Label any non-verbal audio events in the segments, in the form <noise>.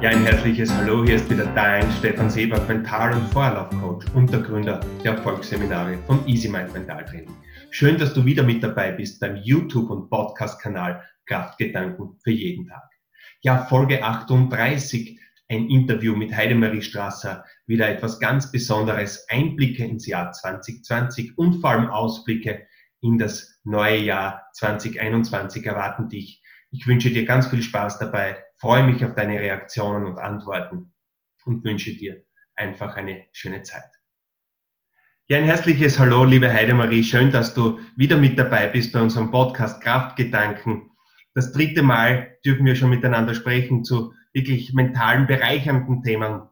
Ja, ein herzliches Hallo, hier ist wieder dein Stefan Seber, Mental- und Vorlaufcoach und der Gründer der Erfolgsseminare von Easy Mind Mental Training. Schön, dass du wieder mit dabei bist beim YouTube- und Podcast-Kanal Kraftgedanken für jeden Tag. Ja, Folge 38, ein Interview mit Heidemarie Strasser, wieder etwas ganz Besonderes, Einblicke ins Jahr 2020 und vor allem Ausblicke in das neue Jahr 2021 erwarten dich. Ich wünsche dir ganz viel Spaß dabei freue mich auf deine Reaktionen und Antworten und wünsche dir einfach eine schöne Zeit. Ja, ein herzliches Hallo, liebe Heidemarie. Schön, dass du wieder mit dabei bist bei unserem Podcast Kraftgedanken. Das dritte Mal dürfen wir schon miteinander sprechen zu wirklich mentalen, bereichernden Themen.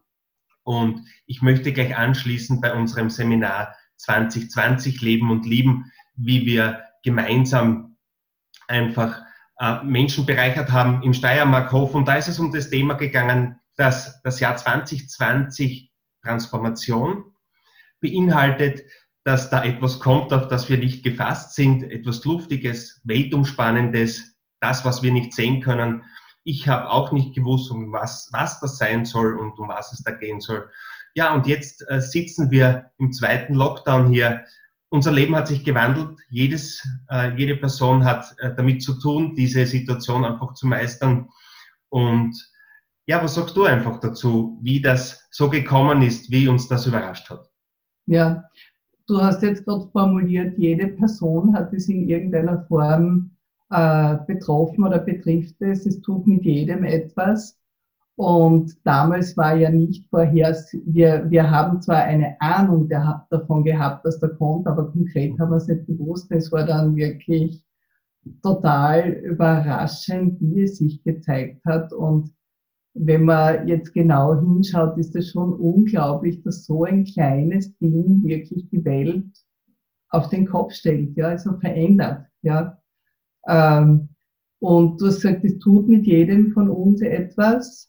Und ich möchte gleich anschließen bei unserem Seminar 2020 Leben und Lieben, wie wir gemeinsam einfach Menschen bereichert haben im Steiermarkhof. Und da ist es um das Thema gegangen, dass das Jahr 2020 Transformation beinhaltet, dass da etwas kommt, auf das wir nicht gefasst sind, etwas Luftiges, Weltumspannendes, das, was wir nicht sehen können. Ich habe auch nicht gewusst, um was, was das sein soll und um was es da gehen soll. Ja, und jetzt äh, sitzen wir im zweiten Lockdown hier unser Leben hat sich gewandelt. Jedes, äh, jede Person hat äh, damit zu tun, diese Situation einfach zu meistern. Und ja, was sagst du einfach dazu, wie das so gekommen ist, wie uns das überrascht hat? Ja, du hast jetzt gerade formuliert, jede Person hat es in irgendeiner Form äh, betroffen oder betrifft es. Es tut mit jedem etwas. Und damals war ja nicht vorher, wir, wir haben zwar eine Ahnung der, davon gehabt, dass der kommt, aber konkret haben wir es nicht gewusst. Es war dann wirklich total überraschend, wie es sich gezeigt hat. Und wenn man jetzt genau hinschaut, ist es schon unglaublich, dass so ein kleines Ding wirklich die Welt auf den Kopf stellt, ja, also verändert, ja. Ähm, und du hast gesagt, es tut mit jedem von uns etwas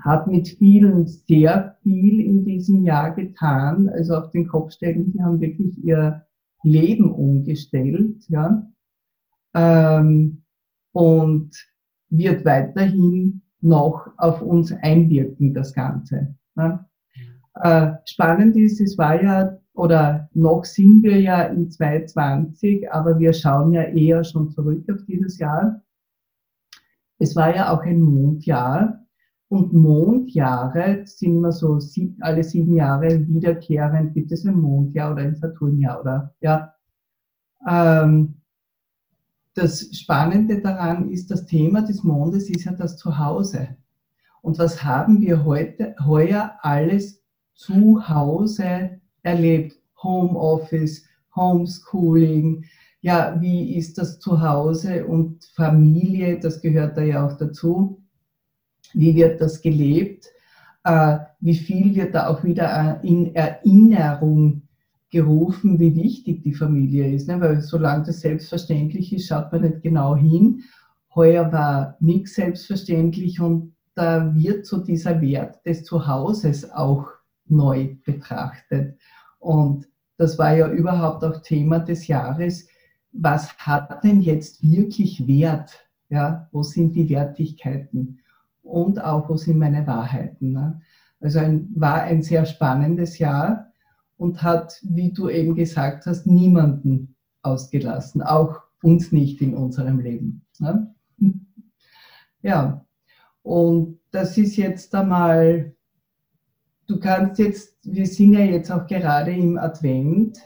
hat mit vielen sehr viel in diesem Jahr getan. Also auf den Kopf stellen, sie haben wirklich ihr Leben umgestellt, ja. Ähm, und wird weiterhin noch auf uns einwirken, das Ganze. Ja. Äh, spannend ist, es war ja, oder noch sind wir ja in 2020, aber wir schauen ja eher schon zurück auf dieses Jahr. Es war ja auch ein Mondjahr und Mondjahre sind immer so sieb, alle sieben Jahre wiederkehrend, gibt es ein Mondjahr oder ein Saturnjahr oder ja. Ähm, das Spannende daran ist, das Thema des Mondes ist ja das Zuhause. Und was haben wir heute, heuer alles zu Hause erlebt? Homeoffice, Homeschooling, ja, wie ist das Zuhause und Familie, das gehört da ja auch dazu wie wird das gelebt, äh, wie viel wird da auch wieder äh, in Erinnerung gerufen, wie wichtig die Familie ist. Ne? Weil solange das selbstverständlich ist, schaut man nicht genau hin. Heuer war nichts selbstverständlich und da wird so dieser Wert des Zuhauses auch neu betrachtet. Und das war ja überhaupt auch Thema des Jahres. Was hat denn jetzt wirklich Wert? Ja, wo sind die Wertigkeiten? Und auch, wo sind meine Wahrheiten. Ne? Also ein, war ein sehr spannendes Jahr und hat, wie du eben gesagt hast, niemanden ausgelassen, auch uns nicht in unserem Leben. Ne? <laughs> Ja, und das ist jetzt einmal, du kannst jetzt, wir sind ja jetzt auch gerade im Advent,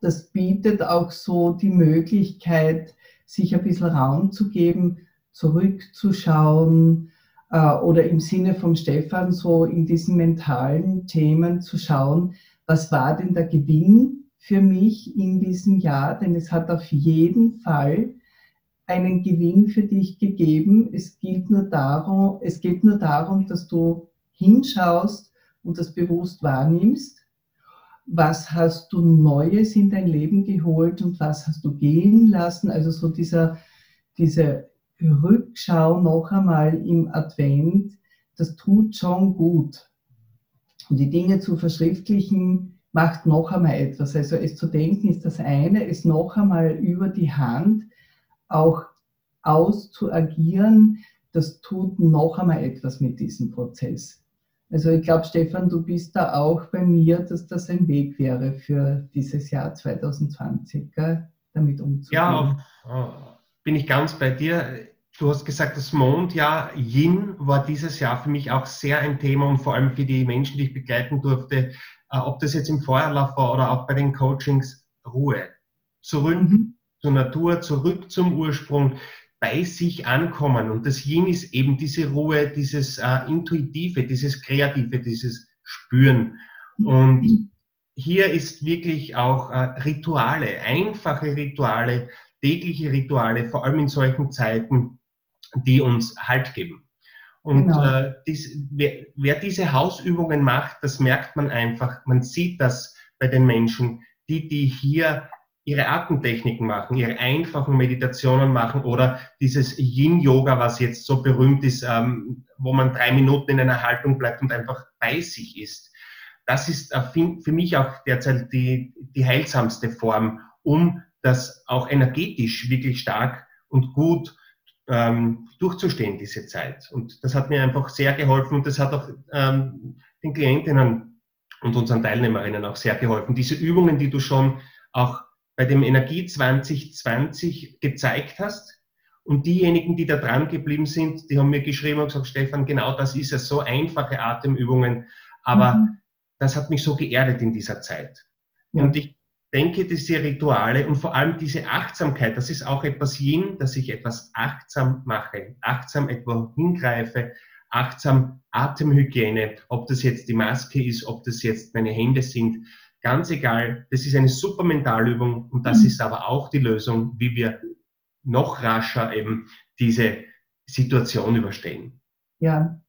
das bietet auch so die Möglichkeit, sich ein bisschen Raum zu geben, zurückzuschauen äh, oder im Sinne von Stefan so in diesen mentalen Themen zu schauen, was war denn der Gewinn für mich in diesem Jahr? Denn es hat auf jeden Fall einen Gewinn für dich gegeben. Es geht nur darum, es geht nur darum, dass du hinschaust und das bewusst wahrnimmst. Was hast du Neues in dein Leben geholt und was hast du gehen lassen? Also so dieser, diese Rückschau noch einmal im Advent, das tut schon gut. Und die Dinge zu verschriftlichen macht noch einmal etwas. Also es zu denken ist das eine, es noch einmal über die Hand auch auszuagieren, das tut noch einmal etwas mit diesem Prozess. Also ich glaube, Stefan, du bist da auch bei mir, dass das ein Weg wäre für dieses Jahr 2020, gell? damit umzugehen. Ja, äh, bin ich ganz bei dir. Du hast gesagt, das Mondjahr Yin war dieses Jahr für mich auch sehr ein Thema und vor allem für die Menschen, die ich begleiten durfte, äh, ob das jetzt im Feuerlauf war oder auch bei den Coachings, Ruhe. Zurück mhm. zur Natur, zurück zum Ursprung, bei sich ankommen. Und das Yin ist eben diese Ruhe, dieses äh, Intuitive, dieses Kreative, dieses Spüren. Und mhm. hier ist wirklich auch äh, Rituale, einfache Rituale, tägliche Rituale, vor allem in solchen Zeiten, die uns Halt geben. Und genau. äh, dies, wer, wer, diese Hausübungen macht, das merkt man einfach. Man sieht das bei den Menschen, die, die hier ihre Atemtechniken machen, ihre einfachen Meditationen machen oder dieses Yin-Yoga, was jetzt so berühmt ist, ähm, wo man drei Minuten in einer Haltung bleibt und einfach bei sich ist. Das ist äh, für mich auch derzeit die, die heilsamste Form, um das auch energetisch wirklich stark und gut ähm, durchzustehen, diese Zeit. Und das hat mir einfach sehr geholfen und das hat auch ähm, den Klientinnen und unseren Teilnehmerinnen auch sehr geholfen. Diese Übungen, die du schon auch bei dem Energie 2020 gezeigt hast. Und diejenigen, die da dran geblieben sind, die haben mir geschrieben und gesagt, Stefan, genau das ist es, so einfache Atemübungen. Aber mhm. das hat mich so geerdet in dieser Zeit. Ja. Und ich denke, diese Rituale und vor allem diese Achtsamkeit, das ist auch etwas Yin, dass ich etwas achtsam mache, achtsam etwa hingreife, achtsam Atemhygiene, ob das jetzt die Maske ist, ob das jetzt meine Hände sind, ganz egal, das ist eine super Mentalübung und das mhm. ist aber auch die Lösung, wie wir noch rascher eben diese Situation überstehen. Ja,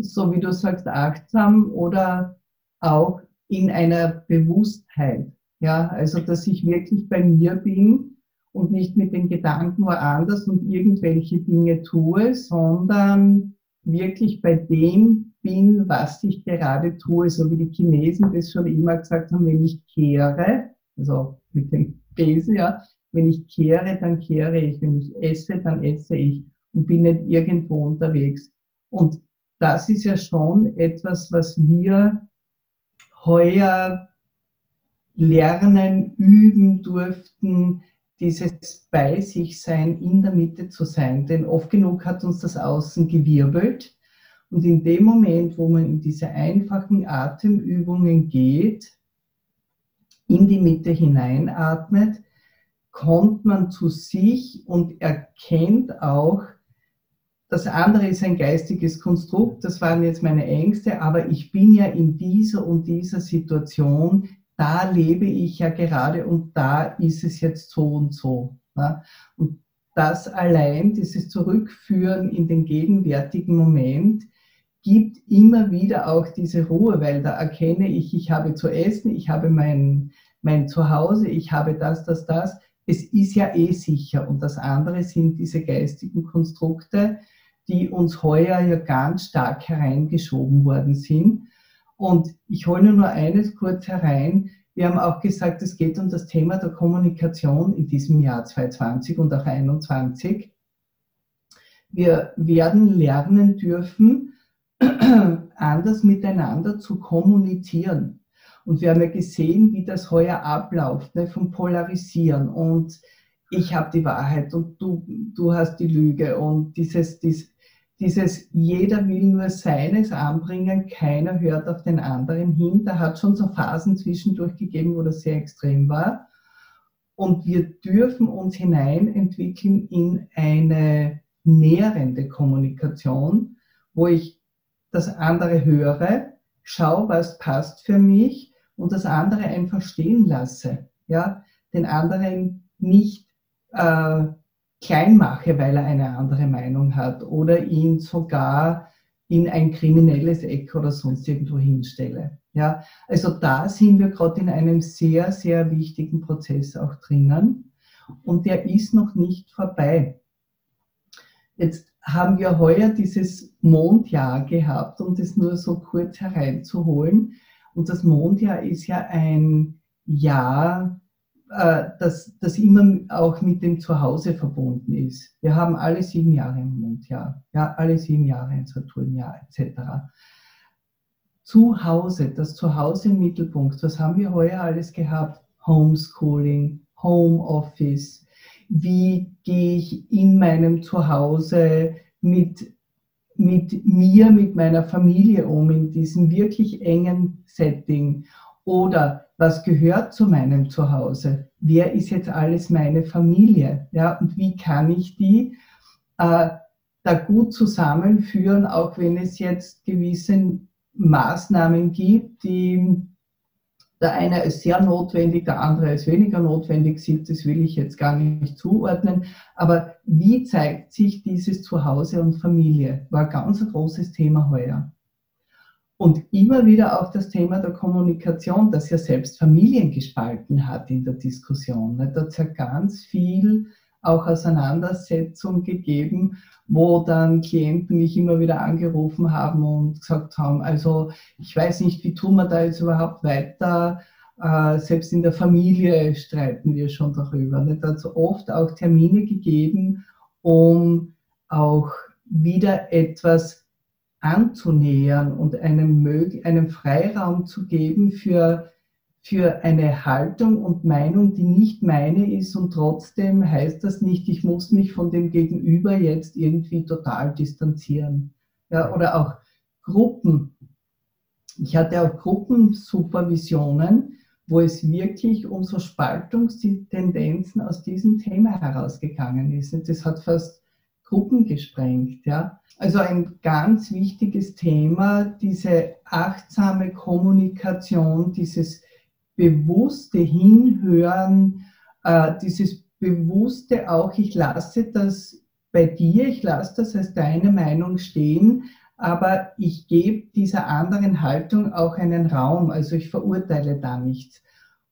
so wie du sagst, achtsam oder auch in einer Bewusstheit. Ja, also dass ich wirklich bei mir bin und nicht mit den Gedanken woanders und irgendwelche Dinge tue, sondern wirklich bei dem bin, was ich gerade tue, so wie die Chinesen das schon immer gesagt haben, wenn ich kehre, also mit dem Besen, ja, wenn ich kehre, dann kehre ich, wenn ich esse, dann esse ich und bin nicht irgendwo unterwegs. Und das ist ja schon etwas, was wir heuer lernen, üben durften, dieses bei sich sein, in der Mitte zu sein. Denn oft genug hat uns das Außen gewirbelt. Und in dem Moment, wo man in diese einfachen Atemübungen geht, in die Mitte hineinatmet, kommt man zu sich und erkennt auch, das andere ist ein geistiges Konstrukt, das waren jetzt meine Ängste, aber ich bin ja in dieser und dieser Situation da lebe ich ja gerade und da ist es jetzt so und so. Ja? Und das allein, dieses Zurückführen in den gegenwärtigen Moment, gibt immer wieder auch diese Ruhe, weil da erkenne ich, ich habe zu essen, ich habe mein, mein Zuhause, ich habe das, das, das. Es ist ja eh sicher. Und das andere sind diese geistigen Konstrukte, die uns heuer ja ganz stark hereingeschoben worden sind und ich hole nur eines kurz herein. Wir haben auch gesagt, es geht um das Thema der Kommunikation in diesem Jahr 2020 und auch 2021. Wir werden lernen dürfen, <clears throat> anders miteinander zu kommunizieren. Und wir haben ja gesehen, wie das heuer abläuft, ne, vom Polarisieren und ich habe die Wahrheit und du, du hast die Lüge und dieses, dieses dieses jeder will nur seines anbringen, keiner hört auf den anderen hin. Da hat schon so Phasen zwischendurch gegeben, wo das sehr extrem war. Und wir dürfen uns hineinentwickeln in eine nährende Kommunikation, wo ich das andere höre, schaue, was passt für mich und das andere einfach stehen lasse. Ja, den anderen nicht äh, klein mache, weil er eine andere Meinung hat oder ihn sogar in ein kriminelles Eck oder sonst irgendwo hinstelle. Ja, also da sind wir gerade in einem sehr, sehr wichtigen Prozess auch drinnen und der ist noch nicht vorbei. Jetzt haben wir heuer dieses Mondjahr gehabt, um das nur so kurz hereinzuholen. Und das Mondjahr ist ja ein Jahr, äh, dass das immer auch mit dem Zuhause verbunden ist. Wir haben alle sieben Jahre im Mondjahr, ja, alle sieben Jahre ein Saturnjahr etc. Zuhause, das Zuhause im Mittelpunkt, was haben wir heuer alles gehabt? Homeschooling, Homeoffice, wie gehe ich in meinem Zuhause mit, mit mir, mit meiner Familie um, in diesem wirklich engen Setting? Oder was gehört zu meinem Zuhause? Wer ist jetzt alles meine Familie? Ja, und wie kann ich die äh, da gut zusammenführen, auch wenn es jetzt gewisse Maßnahmen gibt, die der eine ist sehr notwendig, der andere ist weniger notwendig sieht, das will ich jetzt gar nicht zuordnen. Aber wie zeigt sich dieses Zuhause und Familie? War ein ganz großes Thema heuer. Und immer wieder auch das Thema der Kommunikation, das ja selbst Familien gespalten hat in der Diskussion. Da hat es ja ganz viel auch Auseinandersetzung gegeben, wo dann Klienten mich immer wieder angerufen haben und gesagt haben, also ich weiß nicht, wie tun wir da jetzt überhaupt weiter. Äh, selbst in der Familie streiten wir schon darüber. Es hat so oft auch Termine gegeben, um auch wieder etwas anzunähern und einem, einem Freiraum zu geben für für eine Haltung und Meinung, die nicht meine ist und trotzdem heißt das nicht, ich muss mich von dem Gegenüber jetzt irgendwie total distanzieren. Ja, oder auch Gruppen. Ich hatte auch Gruppensupervisionen, wo es wirklich um so Spaltungstendenzen aus diesem Thema herausgegangen ist. Das hat fast Gruppen gesprengt. Ja? Also ein ganz wichtiges Thema, diese achtsame Kommunikation, dieses bewusste Hinhören, äh, dieses bewusste auch, ich lasse das bei dir, ich lasse das als deine Meinung stehen, aber ich gebe dieser anderen Haltung auch einen Raum, also ich verurteile da nichts.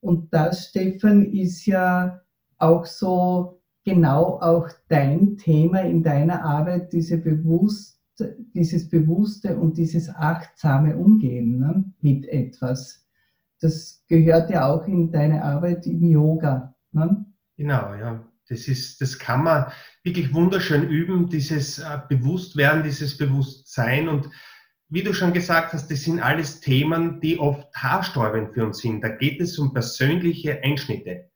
Und das, Stefan, ist ja auch so genau auch dein Thema in deiner Arbeit, diese bewusst, dieses bewusste und dieses achtsame Umgehen ne, mit etwas das gehört ja auch in deine Arbeit im Yoga. Ne? Genau, ja. Das, ist, das kann man wirklich wunderschön üben, dieses äh, Bewusstwerden, dieses Bewusstsein. Und wie du schon gesagt hast, das sind alles Themen, die oft haarsträubend für uns sind. Da geht es um persönliche Einschnitte.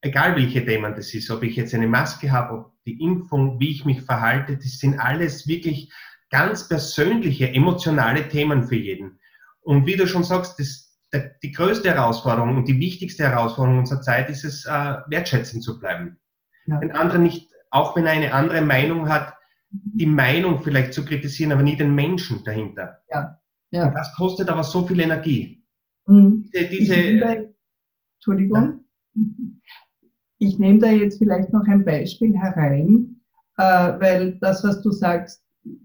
Egal welche Themen das ist, ob ich jetzt eine Maske habe, ob die Impfung, wie ich mich verhalte, das sind alles wirklich ganz persönliche, emotionale Themen für jeden. Und wie du schon sagst, das, die größte Herausforderung und die wichtigste Herausforderung unserer Zeit ist es, äh, wertschätzend zu bleiben. Ja. Den anderen nicht, auch wenn er eine andere Meinung hat, die Meinung vielleicht zu kritisieren, aber nie den Menschen dahinter. Ja. Ja. Das kostet aber so viel Energie. Mhm. Diese, diese Entschuldigung. Ja. Ich nehme da jetzt vielleicht noch ein Beispiel herein, äh, weil das, was du sagst,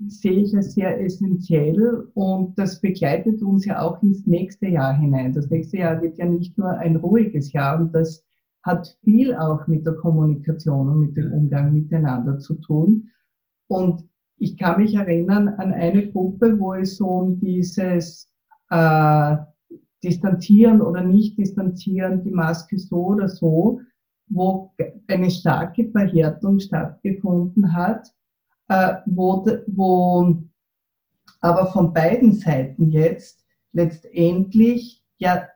sehe ich als sehr essentiell und das begleitet uns ja auch ins nächste Jahr hinein. Das nächste Jahr wird ja nicht nur ein ruhiges Jahr und das hat viel auch mit der Kommunikation und mit dem Umgang miteinander zu tun. Und ich kann mich erinnern an eine Gruppe, wo es so um dieses äh, Distanzieren oder nicht Distanzieren, die Maske so oder so, wo eine starke Verhärtung stattgefunden hat äh, wo, wo aber von beiden Seiten jetzt letztendlich ja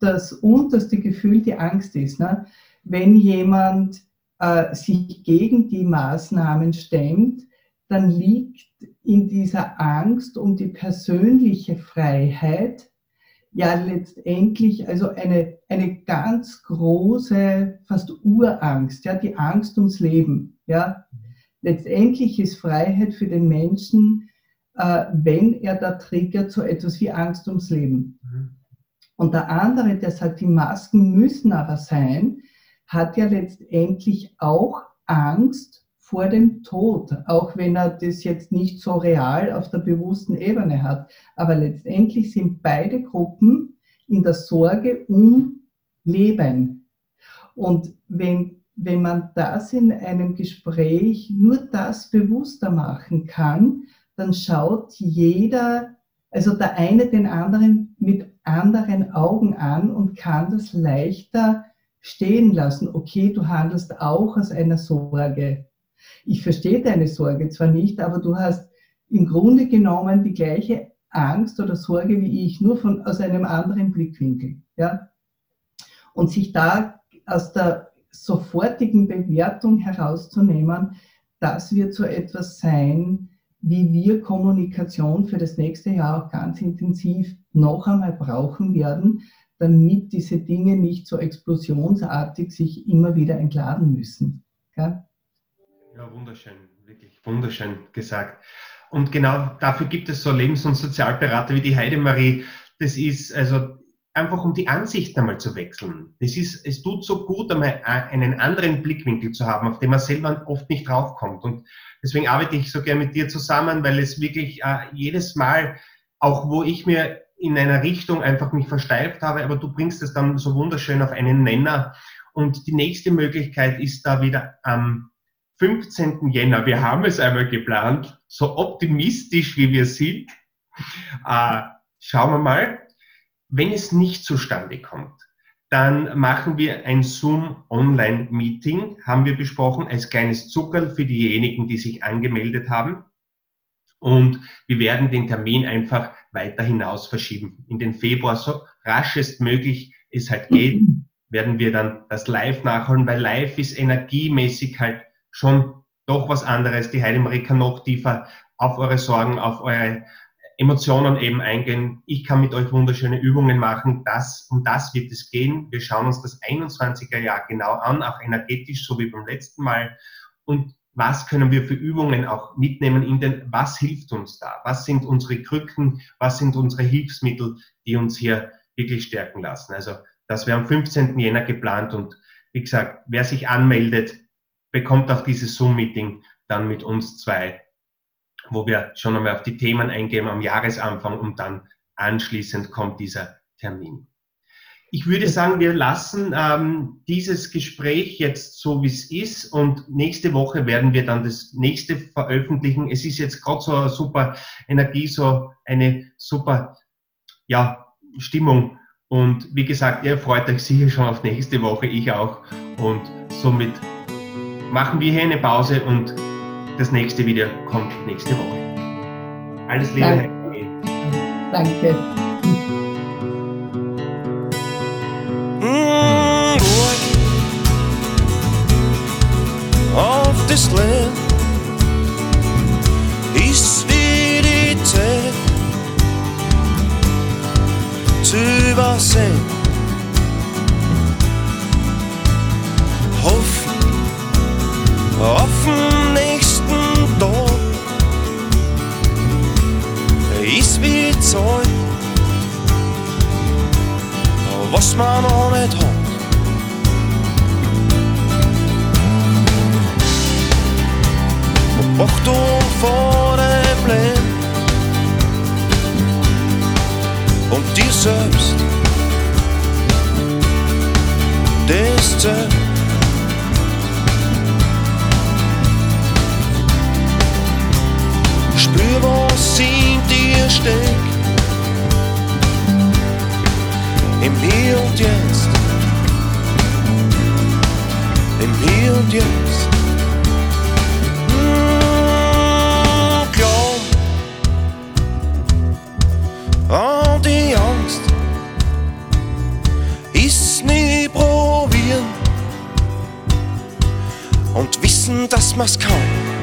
das unterste Gefühl die Angst ist. Ne? Wenn jemand äh, sich gegen die Maßnahmen stemmt, dann liegt in dieser Angst um die persönliche Freiheit ja letztendlich also eine, eine ganz große, fast Urangst, ja, die Angst ums Leben, ja, Letztendlich ist Freiheit für den Menschen, äh, wenn er da triggert, so etwas wie Angst ums Leben. Mhm. Und der andere, der sagt, die Masken müssen aber sein, hat ja letztendlich auch Angst vor dem Tod, auch wenn er das jetzt nicht so real auf der bewussten Ebene hat. Aber letztendlich sind beide Gruppen in der Sorge um Leben. Und wenn wenn man das in einem Gespräch nur das bewusster machen kann, dann schaut jeder, also der eine den anderen mit anderen Augen an und kann das leichter stehen lassen. Okay, du handelst auch aus einer Sorge. Ich verstehe deine Sorge zwar nicht, aber du hast im Grunde genommen die gleiche Angst oder Sorge wie ich, nur von, aus einem anderen Blickwinkel. Ja? Und sich da aus der sofortigen Bewertung herauszunehmen, das wird so etwas sein, wie wir Kommunikation für das nächste Jahr auch ganz intensiv noch einmal brauchen werden, damit diese Dinge nicht so explosionsartig sich immer wieder entladen müssen. Ja, ja wunderschön, wirklich wunderschön gesagt. Und genau dafür gibt es so Lebens- und Sozialberater wie die Heidemarie. Das ist also einfach um die Ansicht einmal zu wechseln. Das ist, es tut so gut, einmal einen anderen Blickwinkel zu haben, auf den man selber oft nicht draufkommt. Und deswegen arbeite ich so gerne mit dir zusammen, weil es wirklich äh, jedes Mal, auch wo ich mir in einer Richtung einfach mich versteift habe, aber du bringst es dann so wunderschön auf einen Nenner. Und die nächste Möglichkeit ist da wieder am 15. Jänner. Wir haben es einmal geplant, so optimistisch wie wir sind. Äh, schauen wir mal, wenn es nicht zustande kommt, dann machen wir ein Zoom-Online-Meeting, haben wir besprochen, als kleines Zuckerl für diejenigen, die sich angemeldet haben. Und wir werden den Termin einfach weiter hinaus verschieben. In den Februar, so raschest möglich es halt geht, <clears throat> werden wir dann das Live nachholen, weil Live ist energiemäßig halt schon doch was anderes. Die Heidemarie kann noch tiefer auf eure Sorgen, auf eure Emotionen eben eingehen. Ich kann mit euch wunderschöne Übungen machen. Das, um das wird es gehen. Wir schauen uns das 21er Jahr genau an, auch energetisch, so wie beim letzten Mal. Und was können wir für Übungen auch mitnehmen in den, was hilft uns da? Was sind unsere Krücken? Was sind unsere Hilfsmittel, die uns hier wirklich stärken lassen? Also, das wäre am 15. Jänner geplant und wie gesagt, wer sich anmeldet, bekommt auch dieses Zoom-Meeting dann mit uns zwei wo wir schon einmal auf die Themen eingehen am Jahresanfang und dann anschließend kommt dieser Termin. Ich würde sagen, wir lassen ähm, dieses Gespräch jetzt so, wie es ist und nächste Woche werden wir dann das nächste veröffentlichen. Es ist jetzt gerade so eine super Energie, so eine super ja, Stimmung. Und wie gesagt, ihr freut euch sicher schon auf nächste Woche, ich auch. Und somit machen wir hier eine Pause und das nächste Video kommt nächste Woche. Alles Liebe, Danke. Danke. Mm, auf das Land ist wie die Zeit zu übersehen. Man nicht hat. Achtung vor dem Leben und dir selbst, zählt. Spür, was in dir steckt. Im Hier Jetzt. Im Hier Jetzt. Mmh, die Angst. Ist nie probieren und wissen, dass man's kann